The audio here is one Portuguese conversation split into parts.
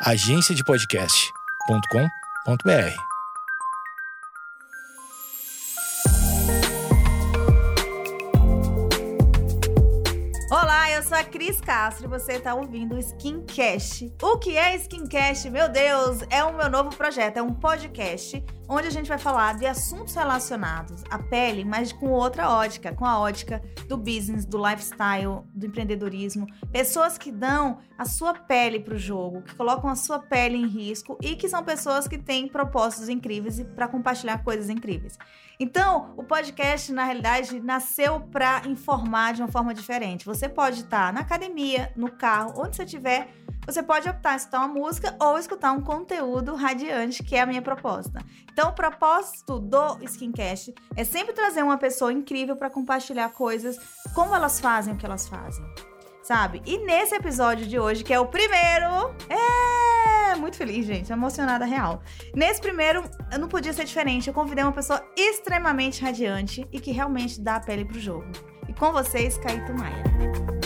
agenciadepodcast.com.br. Olá, eu sou a Cris Castro e você está ouvindo o Skincast. O que é Skincast? Meu Deus, é o meu novo projeto, é um podcast onde a gente vai falar de assuntos relacionados à pele, mas com outra ótica, com a ótica do business, do lifestyle, do empreendedorismo. Pessoas que dão a sua pele para o jogo, que colocam a sua pele em risco e que são pessoas que têm propósitos incríveis para compartilhar coisas incríveis. Então, o podcast, na realidade, nasceu para informar de uma forma diferente. Você pode estar na academia, no carro, onde você estiver você pode optar escutar uma música ou escutar um conteúdo radiante, que é a minha proposta. Então, o propósito do Skincast é sempre trazer uma pessoa incrível para compartilhar coisas, como elas fazem o que elas fazem. Sabe? E nesse episódio de hoje, que é o primeiro, é muito feliz, gente, emocionada real. Nesse primeiro, eu não podia ser diferente. Eu convidei uma pessoa extremamente radiante e que realmente dá a pele pro jogo. E com vocês, Caíto Maia.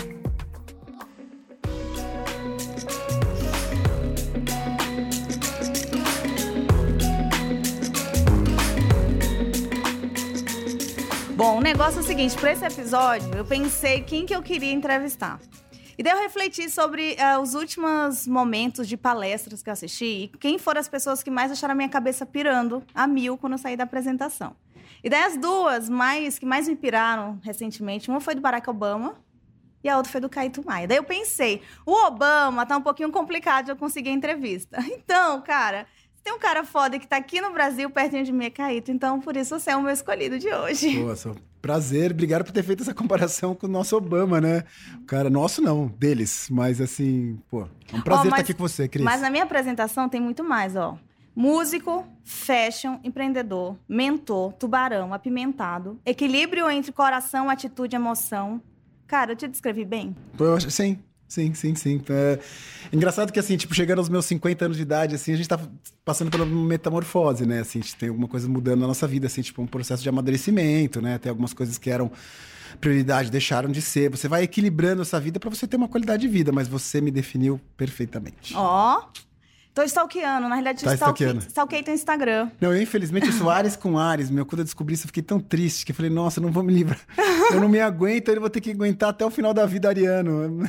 Bom, o negócio é o seguinte, para esse episódio, eu pensei quem que eu queria entrevistar. E daí eu refleti sobre uh, os últimos momentos de palestras que eu assisti e quem foram as pessoas que mais acharam a minha cabeça pirando a mil quando eu saí da apresentação. E daí as duas mais que mais me piraram recentemente, uma foi do Barack Obama e a outra foi do Caíto Maia. Daí eu pensei, o Obama tá um pouquinho complicado de eu conseguir a entrevista. Então, cara, tem um cara foda que tá aqui no Brasil, pertinho de mim, é Caíto. Então, por isso, você é o meu escolhido de hoje. Nossa, prazer. Obrigado por ter feito essa comparação com o nosso Obama, né? O cara, nosso não, deles. Mas, assim, pô, é um prazer oh, mas, estar aqui com você, Cris. Mas na minha apresentação tem muito mais, ó. Músico, fashion, empreendedor, mentor, tubarão, apimentado, equilíbrio entre coração, atitude e emoção. Cara, eu te descrevi bem? Eu acho, sim, Sim, sim, sim. É... Engraçado que, assim, tipo, chegando aos meus 50 anos de idade, assim, a gente tá passando por uma metamorfose, né? Assim, a gente tem alguma coisa mudando na nossa vida, assim, tipo, um processo de amadurecimento, né? Tem algumas coisas que eram prioridade, deixaram de ser. Você vai equilibrando essa vida para você ter uma qualidade de vida, mas você me definiu perfeitamente. Ó, oh. Tô stalkeando, na realidade, tá stalkeei, stalkeei teu Instagram. Não, eu infelizmente eu sou Ares com Ares, meu. Quando eu descobri isso, eu fiquei tão triste que eu falei, nossa, não vou me livrar. eu não me aguento, eu vou ter que aguentar até o final da vida ariano.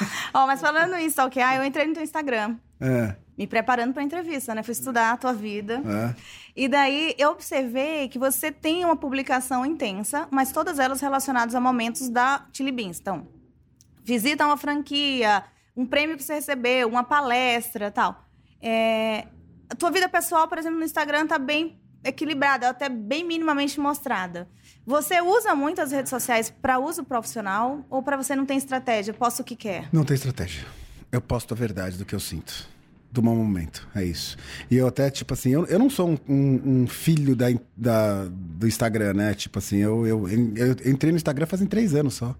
Ó, oh, mas falando em stalkear, eu entrei no teu Instagram. É. Me preparando pra entrevista, né? Fui estudar a tua vida. É. E daí eu observei que você tem uma publicação intensa, mas todas elas relacionadas a momentos da Chili Beans. Então, visita uma franquia, um prêmio que você recebeu, uma palestra tal. É, a tua vida pessoal, por exemplo, no Instagram tá bem equilibrada, até bem minimamente mostrada. Você usa muito as redes sociais para uso profissional ou para você não tem estratégia? Posta o que quer? Não tem estratégia. Eu posto a verdade do que eu sinto. Do mau momento, é isso. E eu até, tipo assim, eu, eu não sou um, um, filho da, da, do Instagram, né? Tipo assim, eu, eu, eu entrei no Instagram fazem três anos só.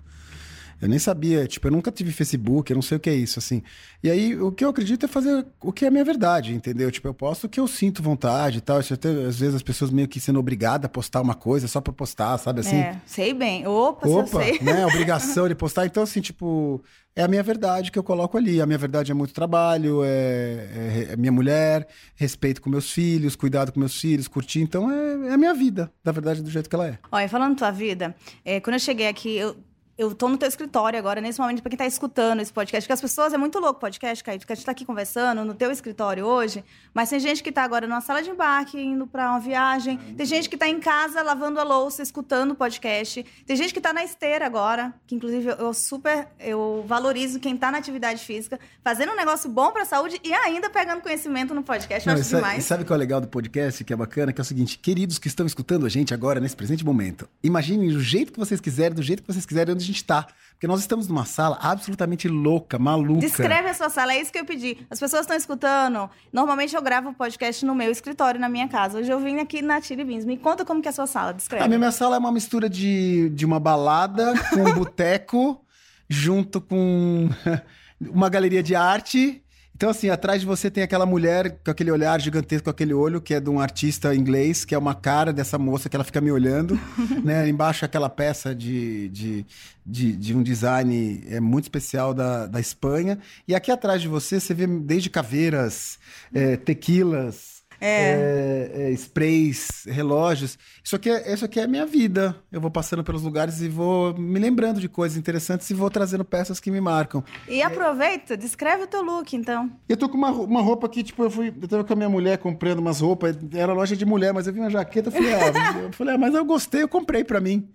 Eu nem sabia, tipo, eu nunca tive Facebook, eu não sei o que é isso, assim. E aí, o que eu acredito é fazer o que é a minha verdade, entendeu? Tipo, eu posto o que eu sinto vontade e tal. Isso até, às vezes as pessoas meio que sendo obrigadas a postar uma coisa só pra postar, sabe assim? É, sei bem. Opa, Opa, sei. né? Obrigação de postar. Então, assim, tipo, é a minha verdade que eu coloco ali. A minha verdade é muito trabalho, é, é, é minha mulher, respeito com meus filhos, cuidado com meus filhos, curtir. Então, é, é a minha vida, da verdade, do jeito que ela é. Olha, falando tua vida, é, quando eu cheguei aqui, eu eu tô no teu escritório agora, nesse momento, para quem tá escutando esse podcast, porque as pessoas, é muito louco o podcast, Caio, porque a gente tá aqui conversando no teu escritório hoje, mas tem gente que tá agora numa sala de embarque, indo para uma viagem, tem gente que tá em casa lavando a louça, escutando o podcast, tem gente que tá na esteira agora, que inclusive eu super, eu valorizo quem tá na atividade física, fazendo um negócio bom pra saúde e ainda pegando conhecimento no podcast, eu Não, acho sabe, demais. Sabe o que é o legal do podcast, que é bacana, que é o seguinte, queridos que estão escutando a gente agora, nesse presente momento, imaginem do jeito que vocês quiserem, do jeito que vocês quiserem, onde gente está. Porque nós estamos numa sala absolutamente louca, maluca. Descreve a sua sala, é isso que eu pedi. As pessoas estão escutando. Normalmente eu gravo podcast no meu escritório, na minha casa. Hoje eu vim aqui na Chili Beans. Me conta como que é a sua sala, descreve. A minha sala é uma mistura de, de uma balada com um boteco, junto com uma galeria de arte Então, assim, atrás de você tem aquela mulher com aquele olhar gigantesco, com aquele olho, que é de um artista inglês, que é uma cara dessa moça que ela fica me olhando. né? Embaixo aquela peça de, de, de, de, um design é, muito especial da, da Espanha. E aqui atrás de você, você vê desde caveiras, é, tequilas, é. É, é, sprays, relógios. Isso aqui, é, isso aqui é a minha vida. Eu vou passando pelos lugares e vou me lembrando de coisas interessantes e vou trazendo peças que me marcam. E aproveita, descreve o teu look, então. Eu tô com uma, uma roupa aqui, tipo, eu fui. Eu tava com a minha mulher comprando umas roupas, era loja de mulher, mas eu vi uma jaqueta, eu falei, ah, eu falei, ah, mas eu gostei, eu comprei para mim.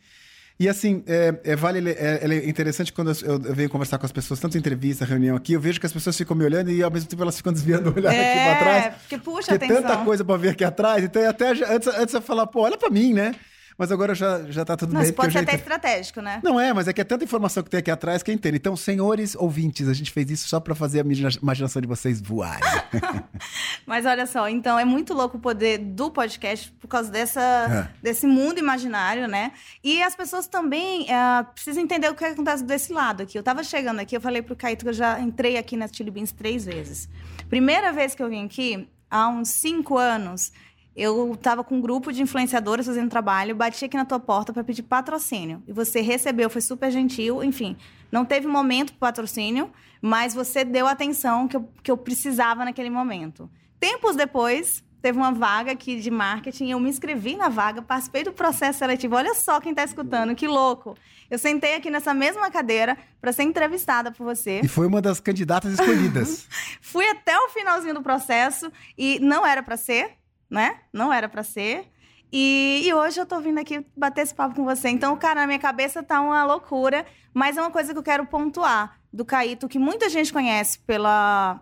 E assim, é, é vale, é, é, interessante quando eu, eu, venho conversar com as pessoas, tanto em entrevista, reunião aqui, eu vejo que as pessoas ficam me olhando e ao mesmo tempo elas ficam desviando o olhar é, aqui pra trás. Porque puxa porque atenção. tanta coisa pra ver aqui atrás, então até antes, antes eu falar, pô, olha pra mim, né? Mas agora já, já tá tudo Não, bem. Isso pode ser até estratégico, né? Não é, mas é que é tanta informação que tem aqui atrás que entende. Então, senhores ouvintes, a gente fez isso só para fazer a imaginação de vocês voarem. mas olha só, então é muito louco o poder do podcast por causa dessa, é. desse mundo imaginário, né? E as pessoas também é, precisam entender o que acontece desse lado aqui. Eu tava chegando aqui, eu falei pro Caíto que eu já entrei aqui na Chili Beans três vezes. Primeira vez que eu vim aqui, há uns cinco anos, eu estava com um grupo de influenciadores fazendo trabalho, bati aqui na tua porta para pedir patrocínio. E você recebeu, foi super gentil, enfim. Não teve momento para patrocínio, mas você deu a atenção que eu, que eu precisava naquele momento. Tempos depois, teve uma vaga aqui de marketing, eu me inscrevi na vaga, participei do processo seletivo. Olha só quem está escutando, que louco. Eu sentei aqui nessa mesma cadeira para ser entrevistada por você. E foi uma das candidatas escolhidas. Fui até o finalzinho do processo e não era para ser, né? Não era para ser. E, e, hoje eu tô vindo aqui bater esse papo com você. Então, cara, na minha cabeça tá uma loucura, mas é uma coisa que eu quero pontuar do Caíto, que muita gente conhece pela,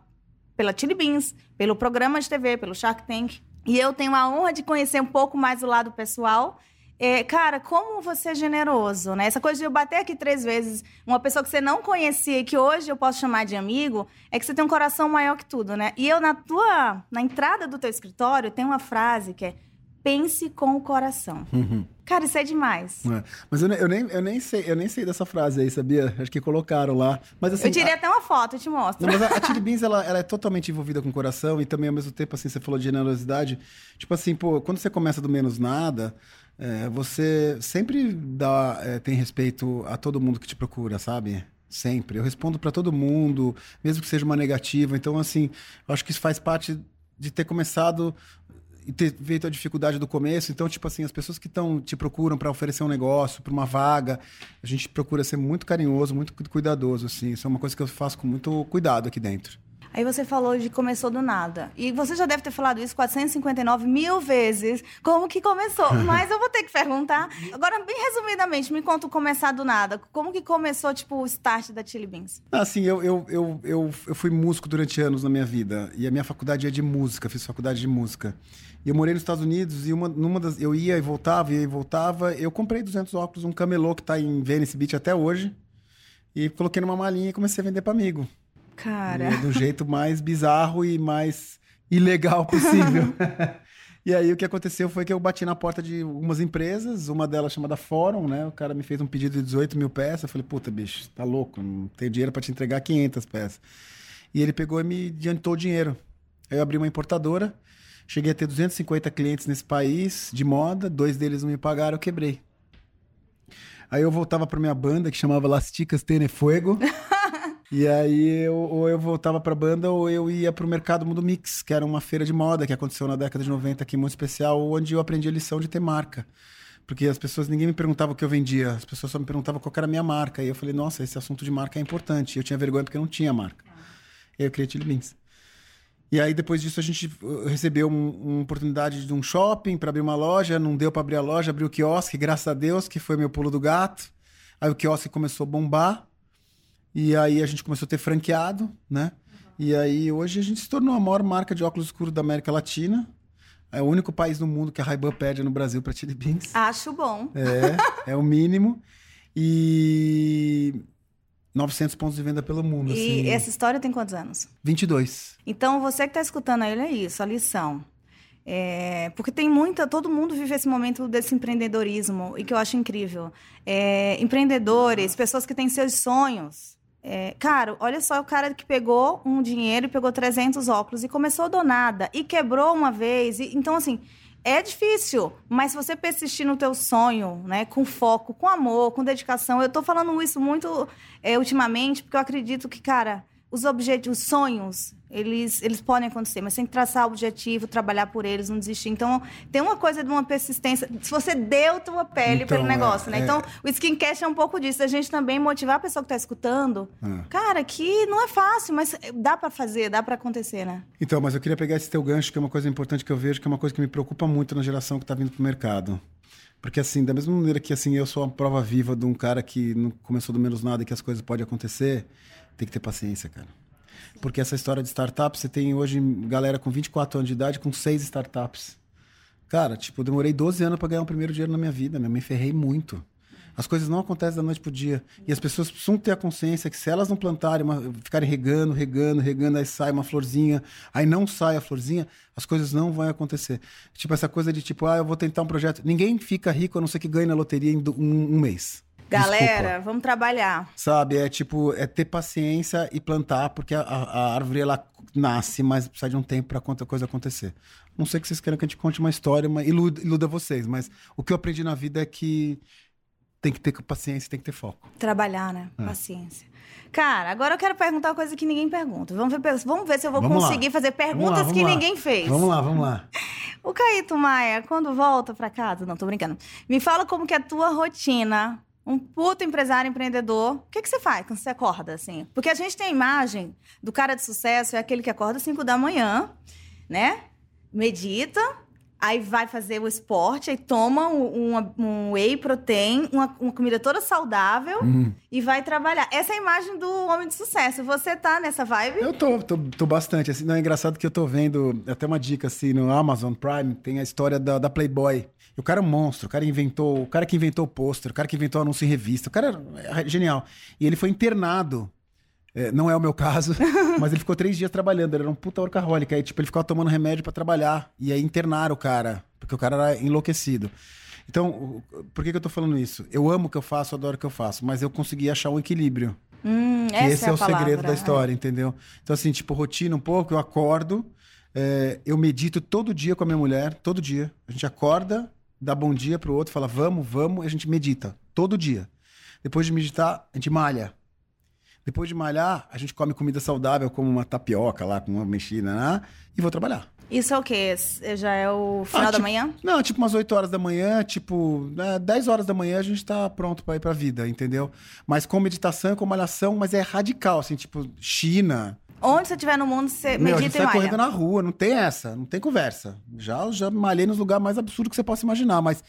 pela Chili Beans, pelo programa de TV, pelo Shark Tank. E eu tenho a honra de conhecer um pouco mais o lado pessoal é, cara, como você é generoso, né? Essa coisa de eu bater aqui três vezes, uma pessoa que você não conhecia e que hoje eu posso chamar de amigo, é que você tem um coração maior que tudo, né? E eu, na tua, na entrada do teu escritório, tem uma frase que é pense com o coração. Uhum. Cara, isso é demais. É. Mas eu, eu, nem, eu, nem sei, eu nem sei dessa frase aí, sabia? Acho que colocaram lá. Mas, assim, eu tirei a... até uma foto, eu te mostro. Não, mas a, a Chili Beans, ela, ela, é totalmente envolvida com o coração e também, ao mesmo tempo, assim, você falou de generosidade. Tipo assim, pô, quando você começa do menos nada, é, você sempre dá, é, tem respeito a todo mundo que te procura, sabe? Sempre. Eu respondo para todo mundo, mesmo que seja uma negativa. Então, assim, eu acho que isso faz parte de ter começado e ter feito a dificuldade do começo. Então, tipo assim, as pessoas que estão te procuram para oferecer um negócio, para uma vaga, a gente procura ser muito carinhoso, muito cuidadoso, assim. Isso é uma coisa que eu faço com muito cuidado aqui dentro. Aí você falou de começou do nada. E você já deve ter falado isso 459 mil vezes. Como que começou? Mas eu vou ter que perguntar. Agora, bem resumidamente, me conta o começar do nada. Como que começou, tipo, o start da Chili Beans? Assim, eu, eu, eu, eu, eu fui músico durante anos na minha vida. E a minha faculdade é de música, fiz faculdade de música. E eu morei nos Estados Unidos e uma, numa das, eu ia e voltava, ia e voltava. Eu comprei 200 óculos, um camelô que tá em Venice Beach até hoje. E coloquei numa malinha e comecei a vender para amigo. Cara. do jeito mais bizarro e mais ilegal possível. e aí o que aconteceu foi que eu bati na porta de algumas empresas, uma delas chamada Fórum, né? O cara me fez um pedido de 18 mil peças. Eu falei, puta, bicho, tá louco, não tenho dinheiro para te entregar 500 peças. E ele pegou e me adiantou o dinheiro. Aí eu abri uma importadora, cheguei a ter 250 clientes nesse país de moda, dois deles não me pagaram, eu quebrei. Aí eu voltava para minha banda que chamava Las Ticas Tene Fuego. E aí, eu, ou eu voltava pra banda, ou eu ia pro Mercado Mundo Mix, que era uma feira de moda que aconteceu na década de 90 aqui, muito especial, onde eu aprendi a lição de ter marca. Porque as pessoas, ninguém me perguntava o que eu vendia, as pessoas só me perguntavam qual era a minha marca. E eu falei, nossa, esse assunto de marca é importante. E eu tinha vergonha porque eu não tinha marca. E aí eu criei Chili Beans. E aí, depois disso, a gente uh, recebeu um, uma oportunidade de um shopping para abrir uma loja. Não deu para abrir a loja, abriu o quiosque, graças a Deus, que foi meu pulo do gato. Aí o quiosque começou a bombar. E aí a gente começou a ter franqueado, né? E aí hoje a gente se tornou a maior marca de óculos escuros da América Latina. É o único país no mundo que a Ray-Ban pede no Brasil para Chili Beans. Acho bom. É, é o mínimo. E 900 pontos de venda pelo mundo. E assim. essa história tem quantos anos? 22. Então, você que está escutando aí, é isso, a lição. É, porque tem muita, todo mundo vive esse momento desse empreendedorismo e que eu acho incrível. É, empreendedores, pessoas que têm seus sonhos, É, cara, olha só o cara que pegou um dinheiro e pegou 300 óculos e começou do nada e quebrou uma vez. E, então, assim, é difícil, mas se você persistir no teu sonho, né, com foco, com amor, com dedicação, eu tô falando isso muito é, ultimamente porque eu acredito que, cara, os objetivos, os sonhos, eles, eles podem acontecer, mas tem que traçar o objetivo, trabalhar por eles, não desistir. Então, tem uma coisa de uma persistência. Se você deu tua pele Então, pelo negócio, é- né? é- Então, o Skincast é um pouco disso. A gente também motivar a pessoa que tá escutando. Ah. Cara, que não é fácil, mas dá pra fazer, dá pra acontecer, né? Então, mas eu queria pegar esse teu gancho, que é uma coisa importante que eu vejo, que é uma coisa que me preocupa muito na geração que está vindo pro mercado. Porque, assim, da mesma maneira que assim, eu sou a prova viva de um cara que não começou do menos nada e que as coisas podem acontecer, tem que ter paciência, cara. Porque essa história de startup, você tem hoje galera com 24 anos de idade com seis startups. Cara, tipo, demorei 12 anos para ganhar o primeiro dinheiro na minha vida, meu, me ferrei muito. As coisas não acontecem da noite pro dia. E as pessoas precisam ter a consciência que se elas não plantarem, uma- ficarem regando, regando, regando, aí sai uma florzinha, aí não sai a florzinha, as coisas não vão acontecer. Tipo, essa coisa de tipo, ah, eu vou tentar um projeto. Ninguém fica rico a não ser que ganhe na loteria em um, um mês. Galera, Desculpa. vamos trabalhar. Sabe, é tipo, é ter paciência e plantar, porque a, a- árvore ela nasce, mas precisa de um tempo para a coisa acontecer. Não sei que vocês queiram que a gente conte uma história, mas iluda, iluda vocês, mas o que eu aprendi na vida é que tem que ter paciência, tem que ter foco. Trabalhar, né? É. Paciência. Cara, agora eu quero perguntar uma coisa que ninguém pergunta. Vamos ver, vamos ver se eu vou Vamos lá. conseguir fazer Vamos lá, perguntas vamos que lá. ninguém fez. Vamos lá, vamos lá. O Caíto Maia, quando volta pra casa, não, tô brincando. Me fala como que é a tua rotina. Um puto empresário empreendedor. O que, que você faz quando você acorda, assim? Porque a gente tem a imagem do cara de sucesso, é aquele que acorda às 5 da manhã, né? Medita, aí vai fazer o esporte, aí toma um, um- whey protein, uma, uma comida toda saudável Hum. e vai trabalhar. Essa é a imagem do homem de sucesso. Você tá nessa vibe? Eu tô, tô, tô bastante. Assim, não, é engraçado que eu tô vendo até uma dica assim no Amazon Prime, tem a história da, da Playboy. O cara é um monstro, o cara inventou, o cara que inventou o pôster, o cara que inventou o anúncio em revista, o cara é genial. E ele foi internado. É, não é o meu caso, mas ele ficou três dias trabalhando, ele era um puta workaholic. Aí, tipo, ele ficava tomando remédio pra trabalhar. E aí internaram o cara, porque o cara era enlouquecido. Então, por que, que eu tô falando isso? Eu amo o que eu faço, adoro o que eu faço, mas eu consegui achar um equilíbrio. Hum, Que esse é, é, o segredo palavra, da história, entendeu? Então, assim, tipo, rotina um pouco, eu acordo, é, eu medito todo dia com a minha mulher, todo dia. A gente acorda, dá bom dia pro outro, fala vamos, vamos, e a gente medita, todo dia. Depois de meditar, a gente malha. Depois de malhar, a gente come comida saudável, como uma tapioca lá, com uma mexida, né? e vou trabalhar. Isso é o quê? Esse Já é o final Ah, da tipo- manhã? Não, tipo umas 8 horas da manhã, tipo, né, 10 horas da manhã a gente tá pronto pra ir pra vida, entendeu? Mas com meditação, com malhação, mas é radical, assim, tipo, China, Onde você estiver no mundo, você Meu, a gente medita e malha. correndo na rua, não tem essa, não tem conversa. Já, já malhei nos lugares mais absurdos que você possa imaginar, mas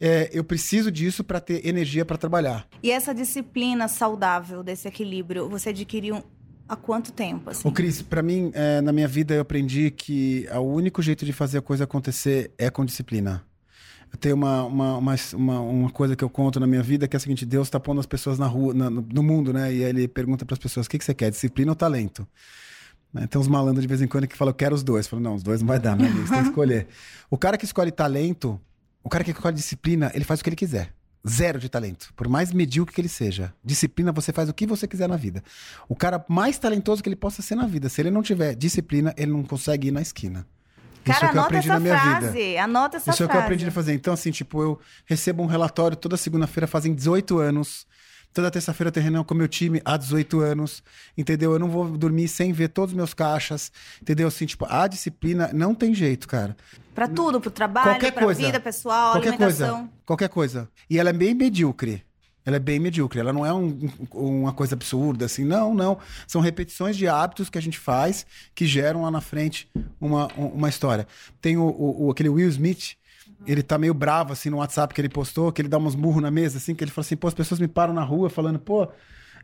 é, eu preciso disso pra ter energia pra trabalhar. E essa disciplina saudável desse equilíbrio, você adquiriu há quanto tempo? Assim? Ô, Cris, pra mim, é, na minha vida eu aprendi que o único jeito de fazer a coisa acontecer é com disciplina. Tenho uma, uma, uma, uma, coisa que eu conto na minha vida que é a seguinte: Deus tá pondo as pessoas na rua, na- no, mundo, né? E aí ele pergunta pras pessoas: o que, que você quer, disciplina ou talento? Né? Tem uns malandros de vez em quando que falam: eu quero os dois. Eu falo: não, os dois não vai dar, amigo, você tem que escolher. O cara que escolhe talento, o cara que escolhe disciplina, ele faz o que ele quiser. Zero de talento. Por mais medíocre que ele seja. Disciplina, você faz o que você quiser na vida. O cara mais talentoso que ele possa ser na vida. Se ele não tiver disciplina, ele não consegue ir na esquina. Isso Cara, é o que eu aprendi essa na minha frase. vida. Anota essa Isso é o frase. que eu aprendi a fazer. Então, assim, tipo, eu recebo um relatório toda segunda-feira, fazem 18 anos. Toda terça-feira eu tenho reunião com o meu time há 18 anos. Entendeu? Eu não vou dormir sem ver todos os meus caixas. Entendeu? Assim, tipo, a disciplina não tem jeito, cara. Pra tudo, pro trabalho, Qualquer pra coisa. vida pessoal, qualquer alimentação. coisa. Qualquer coisa. E ela é bem medíocre. Ela é bem medíocre. Ela não é um- um- uma coisa absurda, assim. Não, não. São repetições de hábitos que a gente faz que geram lá na frente uma, um- uma história. Tem o, o- o- aquele Will Smith. Ele tá meio bravo, assim, no WhatsApp que ele postou, que ele dá uns murros na mesa, assim, que ele fala assim, pô, as pessoas me param na rua falando, pô,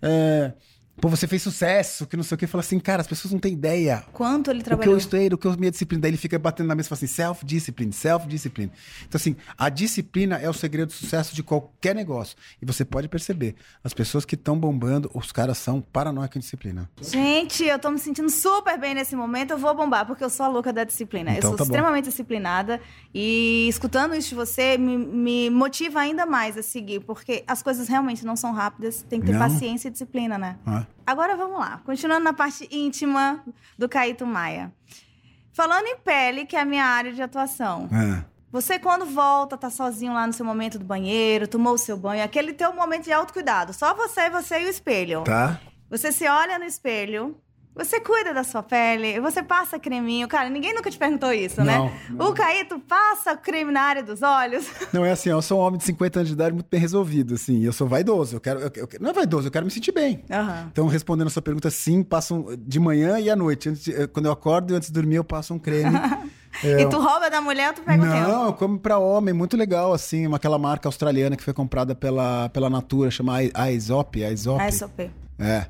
é, pô, você fez sucesso, que não sei o que. Fala assim, cara, as pessoas não têm ideia Quanto ele o que trabalhou? eu estudei, o que eu minha disciplina. Daí ele fica batendo na mesa e fala assim, self-discipline, self-discipline. Então, assim, a disciplina é o segredo do sucesso de qualquer negócio. E você pode perceber, as pessoas que estão bombando, os caras são paranoicos em disciplina. Gente, eu tô me sentindo super bem nesse momento. Eu vou bombar, porque eu sou a louca da disciplina. eu Então sou tá bom. extremamente disciplinada. E escutando isso de você me, me motiva ainda mais a seguir, porque as coisas realmente não são rápidas. Tem que ter Não. paciência e disciplina, né? é? Agora vamos lá. Continuando na parte íntima do Caíto Maia. Falando em pele, que é a minha área de atuação. É. Você, quando volta, tá sozinho lá no seu momento do banheiro, tomou o seu banho, aquele teu momento de autocuidado. Só você, você e o espelho. Tá? Você se olha no espelho, você cuida da sua pele, você passa creminho. Cara, ninguém nunca te perguntou isso, né? Não, O Caíto passa creme na área dos olhos. Não, é assim, eu sou um homem de 50 anos de idade muito bem resolvido, assim. Eu sou vaidoso. Eu quero. eu- eu- não é vaidoso, eu quero me sentir bem. Aham. Então, respondendo a sua pergunta, sim, passo um- de manhã e à noite. De- quando eu acordo e antes de dormir, eu passo um creme. E tu rouba da mulher ou tu pega o teu? Não, eu como pra homem, muito legal, assim, aquela marca australiana que foi comprada pela, pela Natura, chama Aesop, Aesop. Ah, SOP. É.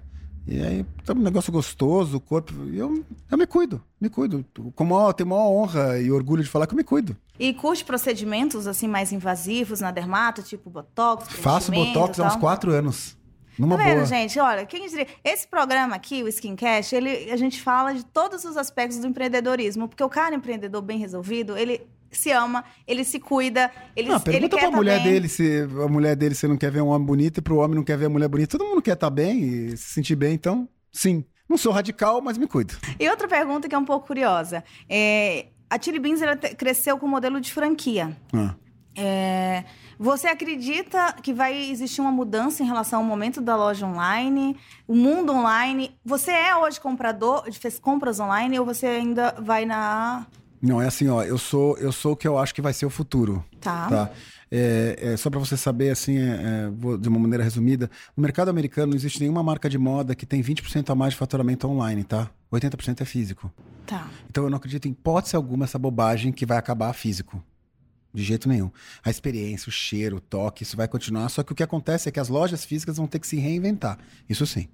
E aí, tá um negócio gostoso, o corpo. Eu, eu me cuido, me cuido. Com maior, tenho maior honra e orgulho de falar que eu me cuido. E curte procedimentos, assim, mais invasivos na dermato, tipo botox, Faço botox há uns quatro anos. Numa Tá vendo, boa. gente? Olha, quem diria... Esse programa aqui, o Skincast, ele, a gente fala de todos os aspectos do empreendedorismo, porque o cara empreendedor bem resolvido, ele se ama, ele se cuida, ele, Não, ele pergunta quer pra tá mulher bem. dele se a mulher dele se não quer ver um homem bonito e pro homem não quer ver a mulher bonita. Todo mundo quer estar bem e se sentir bem, então, sim. Não sou radical, mas me cuido. E outra pergunta que é um pouco curiosa. É, a Chili Beans cresceu com o modelo de franquia. Ah. É, você acredita que vai existir uma mudança em relação ao momento da loja online, o mundo online? Você é hoje comprador, fez compras online ou você ainda vai na. Não, é assim, ó, eu sou, eu sou o que eu acho que vai ser o futuro. Tá. Tá. É, é, só para você saber, assim, é, é, vou- de uma maneira resumida, no mercado americano não existe nenhuma marca de moda que tem 20% a mais de faturamento online, tá? 80% é físico. Tá. Então eu não acredito em hipótese alguma essa bobagem que vai acabar físico. De jeito nenhum. A experiência, o cheiro, o toque, isso vai continuar. Só que o que acontece é que as lojas físicas vão ter que se reinventar. Isso sim.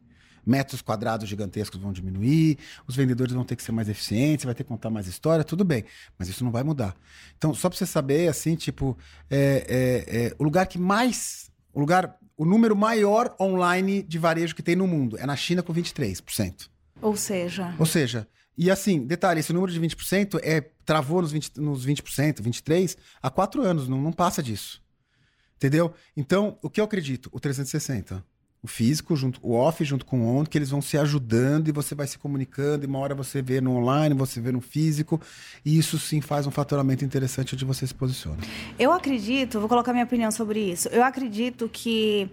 Metros quadrados gigantescos vão diminuir, os vendedores vão ter que ser mais eficientes, vai ter que contar mais história, tudo bem. Mas isso não vai mudar. Então, só para você saber, assim, tipo, é, é, é, o lugar que mais. O lugar. O número maior online de varejo que tem no mundo é na China com 23%. Ou seja. Ou seja, e assim, detalhe, esse número de 20% é, travou nos 20%, nos 20% 23% há quatro anos, não, não passa disso. Entendeu? Então, o que eu acredito? O 360. O físico, junto, o off junto com o on, que eles vão se ajudando e você vai se comunicando, e uma hora você vê no online, você vê no físico, e isso sim faz um faturamento interessante onde você se posiciona. Eu acredito, vou colocar minha opinião sobre isso. Eu acredito que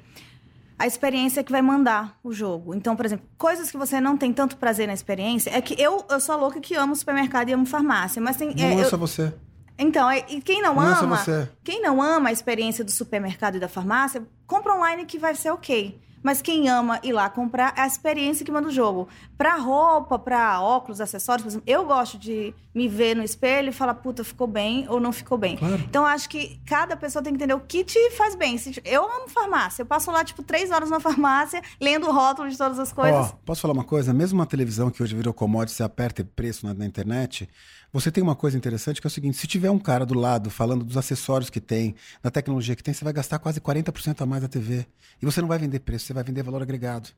a experiência é que vai mandar o jogo. Então, por exemplo, coisas que você não tem tanto prazer na experiência. É que eu, eu sou a louca que amo supermercado e amo farmácia. Mas tem. Não é, eu- só você. Então, é- e quem não, ama. você. Quem não ama a experiência do supermercado e da farmácia, compra online que vai ser ok. Mas quem ama ir lá comprar é a experiência que manda o jogo. Pra roupa, pra óculos, acessórios, por exemplo, eu gosto de me ver no espelho e falar, puta, ficou bem ou não ficou bem. Claro. Então, acho que cada pessoa tem que entender o que te faz bem. Eu amo farmácia. Eu passo lá, tipo, três horas na farmácia, lendo o rótulo de todas as coisas. Ó, posso falar uma coisa? Mesmo uma televisão que hoje virou commodity, você aperta preço na, na internet, você tem uma coisa interessante que é o seguinte: se tiver um cara do lado falando dos acessórios que tem, da tecnologia que tem, você vai gastar quase 40% a mais da TV. E você não vai vender preço, vai vender valor agregado.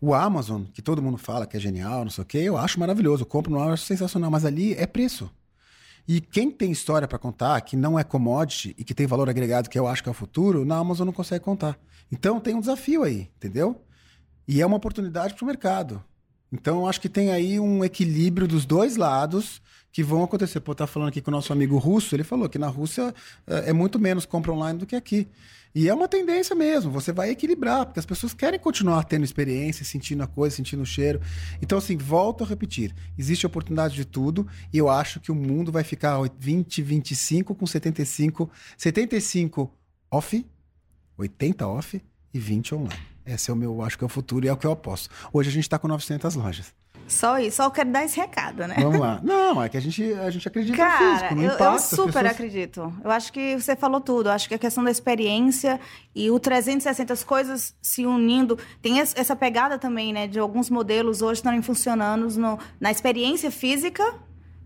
O Amazon, que todo mundo fala que é genial, não sei o quê, eu acho maravilhoso. Eu compro no Amazon, acho sensacional, mas ali é preço. E quem tem história para contar, que não é commodity e que tem valor agregado, que eu acho que é o futuro, na Amazon não consegue contar. Então tem um desafio aí, entendeu? E é uma oportunidade para o mercado. Então eu acho que tem aí um equilíbrio dos dois lados que vão acontecer. Pô, tá falando aqui com o nosso amigo russo, ele falou que na Rússia eh, é muito menos compra online do que aqui. E é uma tendência mesmo, você vai equilibrar, porque as pessoas querem continuar tendo experiência, sentindo a coisa, sentindo o cheiro. Então, assim, volto a repetir: existe oportunidade de tudo, e eu acho que o mundo vai ficar 20, 25 com 75, 75 off, 80 off e 20 online. Esse é o meu, acho que é o futuro e é o que eu aposto. Hoje a gente está com 900 lojas. Só isso. Só eu quero dar esse recado, né? Vamos lá. Não, é que a gente, a gente acredita no Cara, físico, no eu, impacto. eu as super pessoas- acredito. Eu acho que você falou tudo. Eu acho que a questão da experiência e o 360, as coisas se unindo. Tem es- essa pegada também, né? De alguns modelos hoje estarem funcionando no- na experiência física.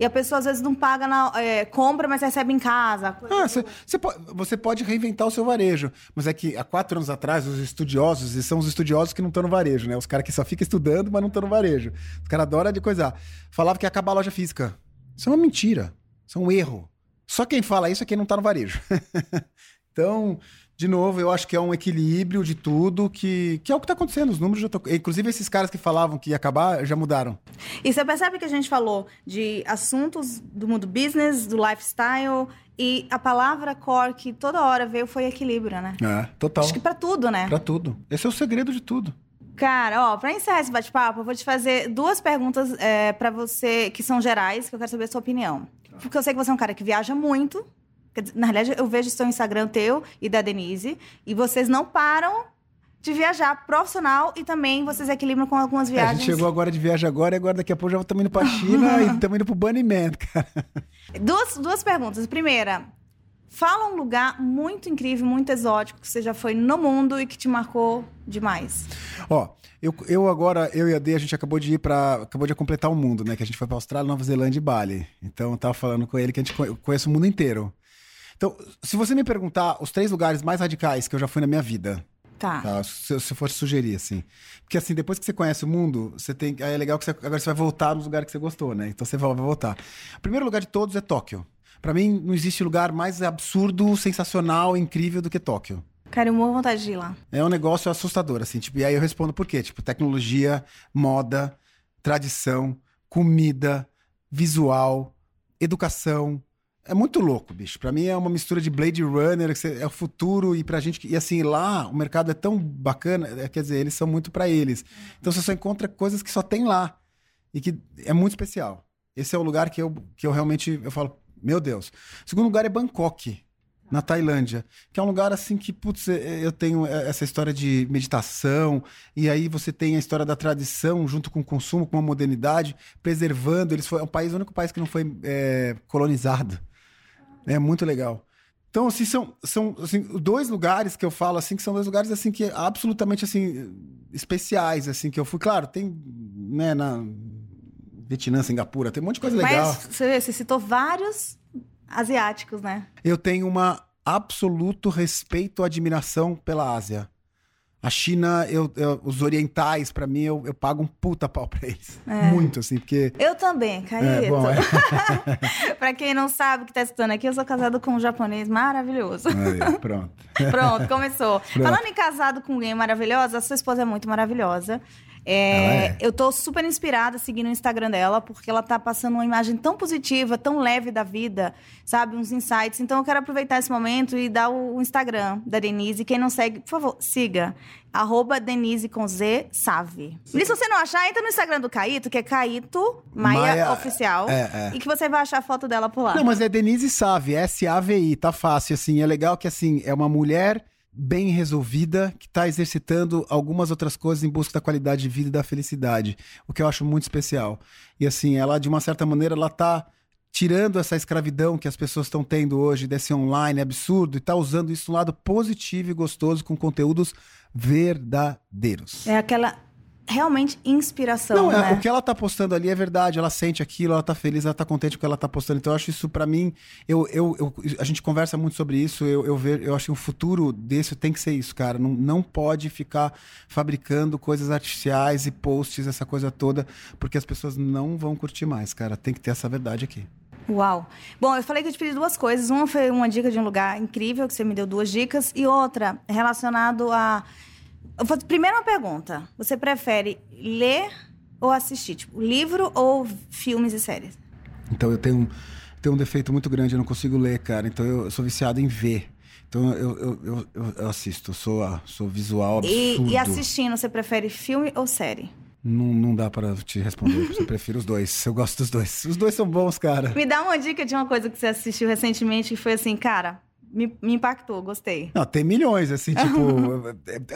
E a pessoa às vezes não paga na é, compra, mas recebe em casa. Ah, você, você po- você pode reinventar o seu varejo, mas é que há quatro anos atrás, os estudiosos, e são os estudiosos que não estão no varejo, né? Os caras que só ficam estudando, mas não estão no varejo. Os caras adoram de coisar. Falavam que ia acabar a loja física. Isso é uma mentira. Isso é um erro. Só quem fala isso é quem não está no varejo. Então, de novo, eu acho que é um equilíbrio de tudo, que, que é o que está acontecendo. Os números já estão. Inclusive, esses caras que falavam que ia acabar já mudaram. E você percebe que a gente falou de assuntos do mundo business, do lifestyle, e a palavra core que toda hora veio foi equilíbrio, né? É, total. Acho que pra tudo, né? Pra tudo. Esse é o segredo de tudo. Cara, ó, pra encerrar esse bate-papo, eu vou te fazer duas perguntas é, para você que são gerais, que eu quero saber a sua opinião. Porque eu sei que você é um cara que viaja muito. Dizer, Na realidade, eu vejo seu Instagram teu e da Denise, e vocês não param de viajar profissional e também vocês equilibram com algumas É, a viagens. gente chegou agora de viagem agora e agora daqui a pouco já estamos indo pra China e estamos indo pro Bunny Man, cara. Duas, duas perguntas. Primeira, fala um lugar muito incrível, muito exótico que você já foi no mundo e que te marcou demais. Ó, eu, eu agora, eu e a Dê, a gente acabou de ir pra. Acabou de completar o mundo, né? Que a gente foi pra Austrália, Nova Zelândia e Bali. Então eu tava falando com ele que a gente conhe- conhece o mundo inteiro. Então, se você me perguntar os três lugares mais radicais que eu já fui na minha vida, Tá. tá? Se, eu- se eu fosse sugerir, assim. Porque assim, depois que você conhece o mundo, você tem. Aí é legal que você, agora você vai voltar nos lugares que você gostou, né? Então você vai, vai voltar. O primeiro lugar de todos é Tóquio. Pra mim, não existe lugar mais absurdo, sensacional, incrível do que Tóquio. Cara, eu morro vontade de ir lá. É um negócio assustador, assim. Tipo, e aí eu respondo por quê? Tipo, tecnologia, moda, tradição, comida, visual, educação. É muito louco, bicho. Pra mim é uma mistura de Blade Runner, que é o futuro, e pra gente. E assim, lá o mercado é tão bacana, é, quer dizer, eles são muito pra eles. Então você só encontra coisas que só tem lá. E que é muito especial. Esse é o lugar que eu, que eu realmente eu falo, meu Deus. O segundo lugar é Bangkok, na Tailândia, que é um lugar assim que, putz, é- eu tenho é, essa história de meditação, e aí você tem a história da tradição junto com o consumo, com a modernidade, preservando. Eles foi é um país, o único país que não foi é, colonizado. É muito legal. Então, assim, são, são assim, dois lugares que eu falo, assim, que são dois lugares, assim, que absolutamente, assim, especiais, assim, que eu fui. Claro, tem, né, na Vietnã, Singapura, tem um monte de coisa legal. Mas você, você citou vários asiáticos, né? Eu tenho uma absoluto respeito e admiração pela Ásia. A China, eu, eu- os orientais, pra mim, eu, eu pago um puta pau pra eles. Muito, assim, porque... Eu também, Caíto. É, bom, é. pra quem não sabe que tá escutando aqui, eu sou casado com um japonês maravilhoso. Aí, pronto. Pronto, começou. Falando em casado com alguém maravilhosa, a sua esposa é muito maravilhosa. É, é. Eu tô super inspirada seguindo o Instagram dela, porque ela tá passando uma imagem tão positiva, tão leve da vida, sabe? Uns insights. Então eu quero aproveitar esse momento e dar o Instagram da Denise. Quem não segue, por favor, siga. Arroba Denise com Z Save. E se você não achar, entra no Instagram do Caíto, que é Caíto Maia, Maia- Oficial. é, é. E que você vai achar a foto dela por lá. Não, mas é Denise Save, S-A-V-I, tá fácil, assim. É legal que, assim, é uma mulher bem resolvida que tá exercitando algumas outras coisas em busca da qualidade de vida e da felicidade, o que eu acho muito especial. E, assim, ela, de uma certa maneira, ela tá tirando essa escravidão que as pessoas estão tendo hoje, desse online absurdo, e tá usando isso no lado positivo e gostoso com conteúdos verdadeiros. É aquela realmente inspiração, Não, é, né? o que ela tá postando ali é verdade, ela sente aquilo, ela tá feliz, ela tá contente com o que ela tá postando. Então eu acho isso pra mim, eu, eu, eu- a gente conversa muito sobre isso, eu, eu, ver, eu acho que o futuro desse tem que ser isso, cara. Não, não pode ficar fabricando coisas artificiais e posts, essa coisa toda, porque as pessoas não vão curtir mais, cara. Tem que ter essa verdade aqui. Uau. Bom, eu falei que eu te pedi duas coisas. Uma foi uma dica de um lugar incrível, que você me deu duas dicas. E outra, relacionado a... Eu vou- Primeiro uma pergunta. Você prefere ler ou assistir? Tipo, livro ou filmes e séries? Então eu tenho um, tenho um defeito muito grande, eu não consigo ler, cara. Então eu, eu sou viciado em ver. Então eu, eu, eu, eu- assisto, sou, ah, sou visual E, absurdo. e assistindo, você prefere filme ou série? Não, não dá pra te responder. Eu prefiro os dois. Eu gosto dos dois. Os dois são bons, cara. Me dá uma dica de uma coisa que você assistiu recentemente que foi assim, cara, me, me impactou, gostei. Não, tem milhões, assim, tipo.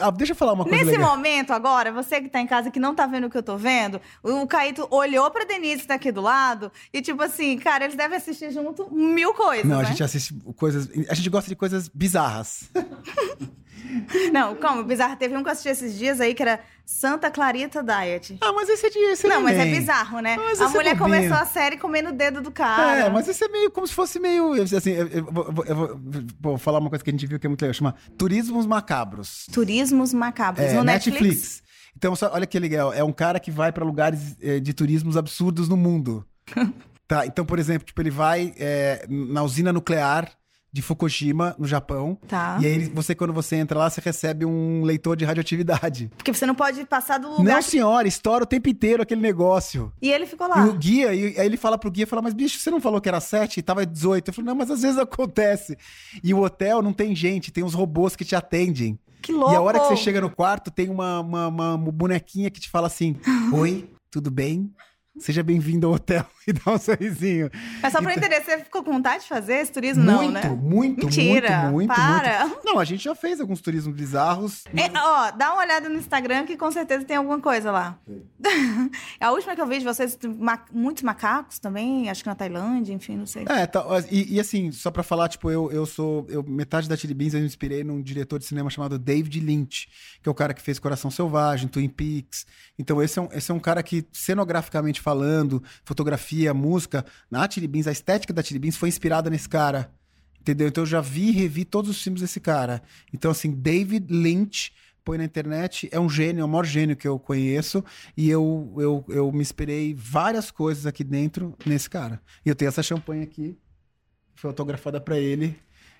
ah, deixa eu falar uma coisa Nesse legal. momento agora, você que tá em casa que não tá vendo o que eu tô vendo, o Caíto olhou pra Denise que tá aqui do lado e tipo assim, cara, eles devem assistir junto mil coisas, Não, a né? gente assiste coisas. A gente gosta de coisas bizarras. Não, calma, o bizarro teve um que eu assisti esses dias aí que era Santa Clarita Diet. Ah, mas esse é de. Esse não, é mas é bizarro, né? Mas a é mulher bobinho. começou a série comendo o dedo do cara. É, mas esse é meio como se fosse meio. Assim, eu, eu vou, eu vou- falar uma coisa que a gente viu que é muito legal, chama Turismos Macabros. Turismos macabros É, no Netflix. Então, só- olha que legal. É um cara que vai pra lugares eh, de turismos absurdos no mundo. tá, então, por exemplo, tipo, ele vai eh, na usina nuclear de Fukushima, no Japão. Tá. E aí, você, quando você entra lá, você recebe um leitor de radioatividade. Porque você não pode passar do lugar. Não, senhora, estoura o tempo inteiro aquele negócio. E ele ficou E lá. o guia, e aí ele fala pro guia, fala, mas bicho, você não falou que era 7 e tava 18? Eu falei, não, mas às vezes acontece. E o hotel não tem gente, tem uns robôs que te atendem. Que louco. E a hora que você chega no quarto, tem uma, uma, uma bonequinha que te fala assim, oi, tudo bem? Seja bem-vindo ao hotel e dá um sorrisinho. Mas só pra entender, você ficou com vontade de fazer esse turismo? muito, não, né? muito, Mentira, muito, muito, para. muito. Não, a gente já fez alguns turismos bizarros. É, ó, dá uma olhada no Instagram que com certeza tem alguma coisa lá. a última que eu vi de vocês, ma- muitos macacos também, acho que na Tailândia, enfim, não sei. É, tá, e, e assim, só pra falar, tipo, eu, eu sou. Eu, metade da Chili Beans eu me inspirei num diretor de cinema chamado David Lynch, que é o cara que fez Coração Selvagem, Twin Peaks. Então, esse é um, esse é um cara que, cenograficamente falando, fotografia, música, na Beans, a estética da Chili Beans foi inspirada nesse cara. Entendeu? Então eu já vi e revi todos os filmes desse cara. Então, assim, David Lynch. Põe na internet, é um gênio, é o maior gênio que eu conheço. E eu, eu, eu me inspirei várias coisas aqui dentro nesse cara. E eu tenho essa champanhe aqui, foi autografada pra ele.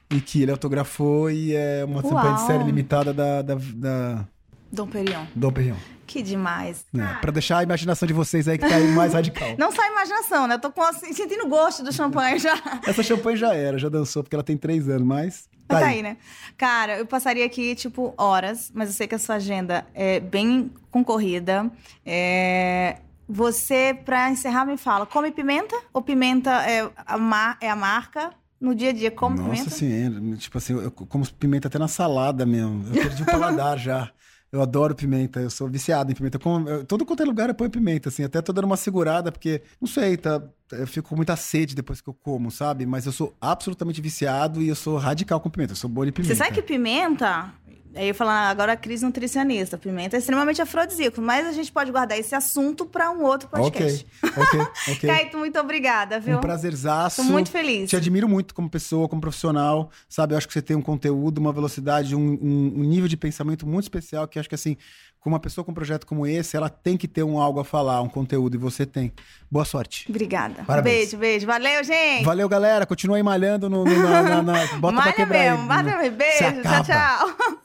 E que ele autografou e é uma champanhe de Uau. série limitada da, da, da Dom Perignon. Dom Perignon. Que demais. Né? Pra deixar a imaginação de vocês aí que tá aí mais radical. Não só a imaginação, né? Eu tô com, assim, sentindo gosto do champanhe já. Essa champanhe já era, já dançou, porque ela tem três anos, mas. Mas tá aí, né? Cara, eu passaria aqui, tipo, horas, mas eu sei que a sua agenda é bem concorrida. É... Você, pra encerrar, me fala, come pimenta? Ou pimenta é a, mar... é a marca? No dia a dia, come Nossa pimenta? senhora, tipo assim, eu como pimenta até na salada mesmo. Eu perdi o paladar já. Eu adoro pimenta, eu sou viciado em pimenta. Como- eu- todo quanto é lugar eu ponho pimenta, assim. Até tô dando uma segurada, porque, não sei, tá, eu fico com muita sede depois que eu como, sabe? Mas eu sou absolutamente viciado e eu sou radical com pimenta. Eu sou bom de pimenta. Você sabe que pimenta... Aí eu falando agora a crise nutricionista. Pimenta é extremamente afrodisíaco, mas a gente pode guardar esse assunto pra um outro podcast. Ok, ok, ok. Caíto, muito obrigada, viu? Um prazerzaço. Tô muito feliz. Te admiro muito como pessoa, como profissional, sabe? Eu acho que você tem um conteúdo, uma velocidade, um, um- um nível de pensamento muito especial que acho que, assim, com uma pessoa com um projeto como esse, ela tem que ter um algo a falar, um conteúdo, e você tem. Boa sorte. Obrigada. Parabéns. Beijo, beijo. Valeu, gente. Valeu, galera. Continua aí malhando no, no- na, na, na- Bota pra Malha quebrar aí. mesmo. Mesmo. Se Beijo. Tchau, tchau.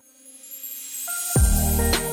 Bye.